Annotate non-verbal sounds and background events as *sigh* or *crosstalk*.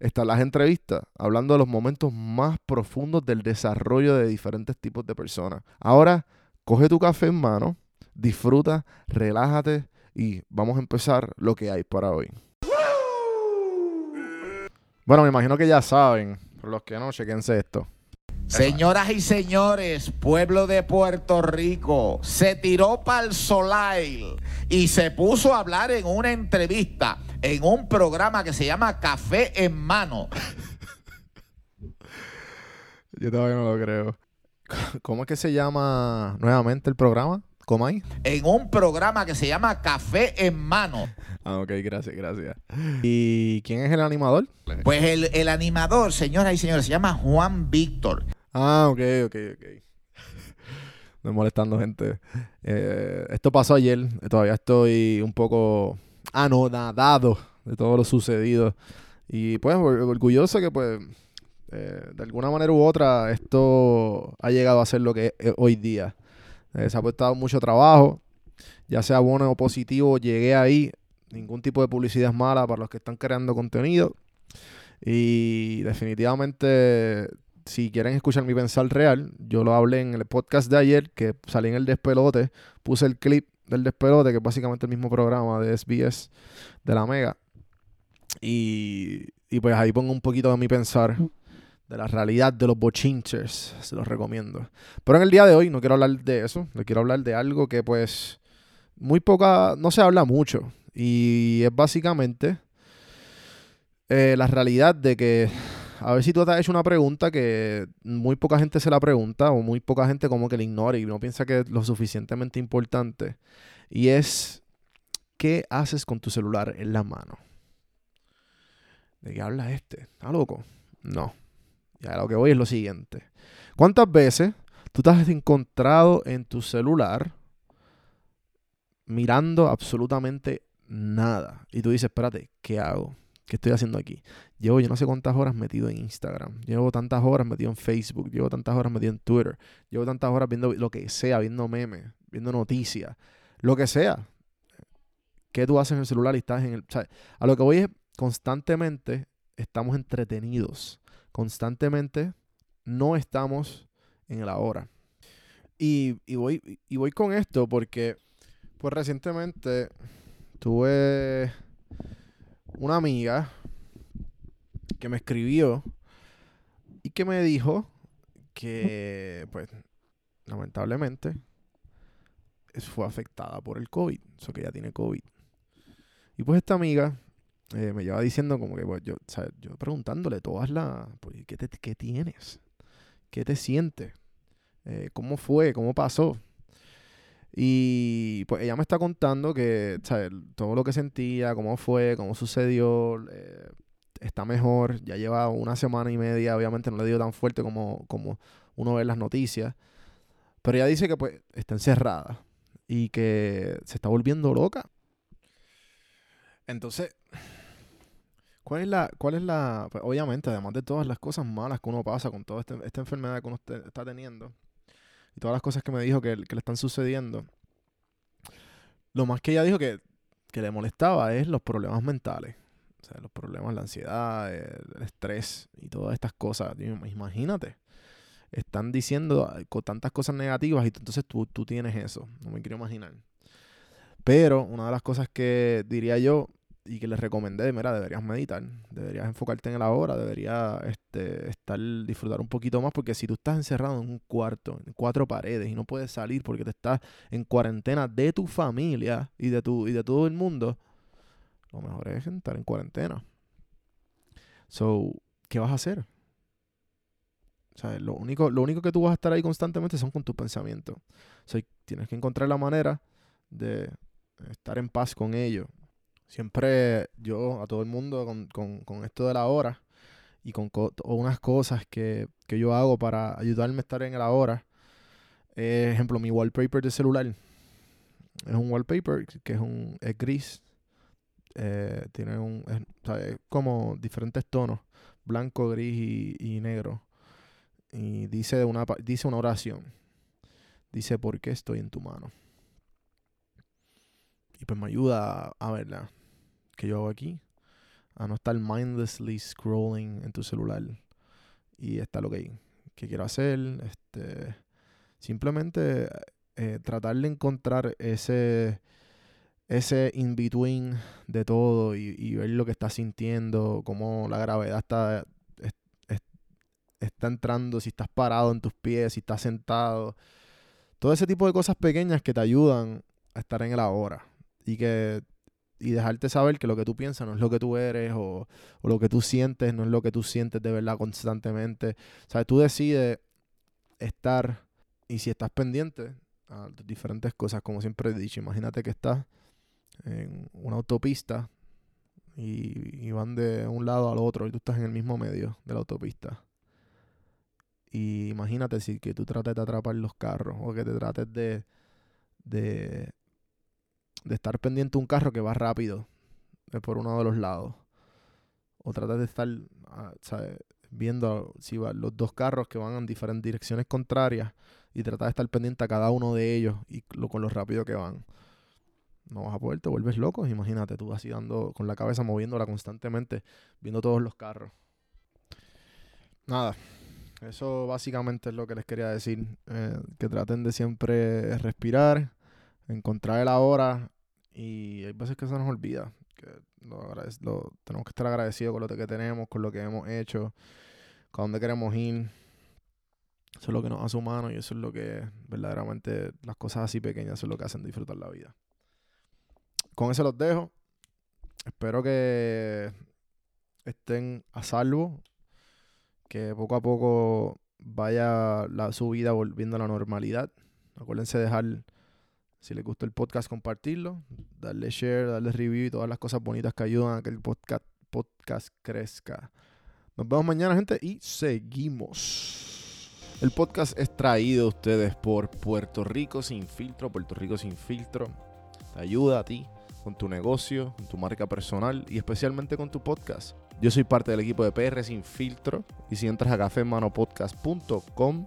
están las entrevistas, hablando de los momentos más profundos del desarrollo de diferentes tipos de personas. Ahora, coge tu café en mano, disfruta, relájate y vamos a empezar lo que hay para hoy. Bueno, me imagino que ya saben, por los que no, chequense esto. Señoras y señores, pueblo de Puerto Rico se tiró para el Solail y se puso a hablar en una entrevista en un programa que se llama Café en Mano. Yo todavía no lo creo. ¿Cómo es que se llama nuevamente el programa? ¿Cómo hay? En un programa que se llama Café en Mano. Ah, ok, gracias, gracias. ¿Y quién es el animador? Pues el, el animador, señoras y señores, se llama Juan Víctor. Ah, ok, ok, ok. *laughs* No molestando gente. Eh, esto pasó ayer. Todavía estoy un poco anonadado de todo lo sucedido. Y pues or- orgulloso que pues eh, de alguna manera u otra esto ha llegado a ser lo que es hoy día. Eh, se ha puesto mucho trabajo, ya sea bueno o positivo, llegué ahí. Ningún tipo de publicidad es mala para los que están creando contenido. Y definitivamente, si quieren escuchar mi pensar real, yo lo hablé en el podcast de ayer, que salí en el despelote, puse el clip del despelote, que es básicamente el mismo programa de SBS de la Mega. Y, y pues ahí pongo un poquito de mi pensar de la realidad de los bochinchers. Se los recomiendo. Pero en el día de hoy no quiero hablar de eso. Le quiero hablar de algo que pues muy poca, no se habla mucho. Y es básicamente eh, la realidad de que a ver si tú te has hecho una pregunta que muy poca gente se la pregunta o muy poca gente como que la ignora y no piensa que es lo suficientemente importante. Y es, ¿qué haces con tu celular en la mano? ¿De qué habla este? ¿Está loco? No. Ya lo que voy es lo siguiente. ¿Cuántas veces tú te has encontrado en tu celular mirando absolutamente nada? Y tú dices, espérate, ¿qué hago? ¿Qué estoy haciendo aquí? Llevo yo no sé cuántas horas metido en Instagram. Llevo tantas horas metido en Facebook. Llevo tantas horas metido en Twitter. Llevo tantas horas viendo lo que sea, viendo memes, viendo noticias, lo que sea. ¿Qué tú haces en el celular y estás en el... a lo que voy es constantemente estamos entretenidos. Constantemente no estamos en el ahora. Y, y voy, y voy con esto porque, pues recientemente tuve una amiga que me escribió y que me dijo que, pues, lamentablemente, fue afectada por el COVID. Eso que ella tiene COVID. Y pues esta amiga eh, me lleva diciendo como que, pues, yo, yo preguntándole todas las, pues, ¿qué, te- qué tienes? ¿Qué te sientes? Eh, ¿Cómo fue? ¿Cómo pasó? Y pues ella me está contando que todo lo que sentía, cómo fue, cómo sucedió, eh, está mejor. Ya lleva una semana y media, obviamente no le dio tan fuerte como, como uno ve las noticias. Pero ella dice que pues está encerrada y que se está volviendo loca. Entonces, ¿cuál es la, cuál es la, pues, obviamente, además de todas las cosas malas que uno pasa con toda este- esta enfermedad que uno este- está teniendo y todas las cosas que me dijo que, le están sucediendo, lo más que ella dijo que, que le molestaba es los problemas mentales. O sea, los problemas, la ansiedad, el, estrés y todas estas cosas. Imagínate. Están diciendo ah, con tantas cosas negativas y entonces tú, tú tienes eso. No me quiero imaginar. Pero una de las cosas que diría yo y que les recomendé, mira, deberías meditar, deberías enfocarte en el ahora, deberías este, estar, disfrutar un poquito más, porque si tú estás encerrado en un cuarto, en cuatro paredes, y no puedes salir porque te estás en cuarentena de tu familia y de, tu, y de todo el mundo, lo mejor es estar en cuarentena. So, ¿qué vas a hacer? O sea, lo único, lo único que tú vas a estar ahí constantemente son con tus pensamientos. O sea, tienes que encontrar la manera de estar en paz con ellos. Siempre yo, a todo el mundo, con, con, con esto de la hora y con unas cosas que, yo hago para ayudarme a estar en el ahora. ejemplo, mi wallpaper de celular. Es un wallpaper que es un es gris. Eh, tiene un es, como diferentes tonos, blanco, gris y, negro. Y dice una dice una oración. Dice, ¿por qué estoy en tu mano? Y pues me ayuda a, verla. ¿Qué yo hago aquí? A no estar mindlessly scrolling en tu celular. Y está lo que, que quiero hacer. Este, simplemente eh, tratar de encontrar ese, ese in-between de todo y, ver lo que estás sintiendo, cómo la gravedad está, está entrando, si estás parado en tus pies, si estás sentado. Todo ese tipo de cosas pequeñas que te ayudan a estar en el ahora y que y dejarte saber que lo que tú piensas no es lo que tú eres o, lo que tú sientes no es lo que tú sientes de verdad constantemente. O sea, tú decides estar y si estás pendiente a diferentes cosas, como siempre he dicho, imagínate que estás en una autopista y, y van de un lado al otro y tú estás en el mismo medio de la autopista. Y imagínate si que tú trates de atrapar los carros o que te trates de, de de estar pendiente un carro que va rápido por uno de los lados. O tratar de estar ah, viendo si va, los dos carros que van en diferentes direcciones contrarias y tratar de estar pendiente a cada uno de ellos y lo, con lo rápido que van. No vas a poder, te vuelves loco. Imagínate, tú así dando con la cabeza moviéndola constantemente, viendo todos los carros. Nada, eso básicamente es lo que les quería decir. Eh, que traten de siempre respirar encontrar el ahora y hay veces que se nos olvida que lo, tenemos que estar agradecidos con lo que tenemos, con lo que hemos hecho, con dónde queremos ir. Eso es lo que nos hace humanos y eso es lo que verdaderamente las cosas así pequeñas son lo que hacen disfrutar la vida. Con eso los dejo. Espero que estén a salvo, que poco a poco vaya la, su vida volviendo a la normalidad. Acuérdense de dejar si les gustó el podcast, compartirlo, darle share, darle review y todas las cosas bonitas que ayudan a que el podcast, podcast crezca. Nos vemos mañana, gente, y seguimos. El podcast es traído a ustedes por Puerto Rico Sin Filtro. Puerto Rico Sin Filtro te ayuda a ti con tu negocio, con tu marca personal y especialmente con tu podcast. Yo soy parte del equipo de PR Sin Filtro y si entras a cafemanopodcast.com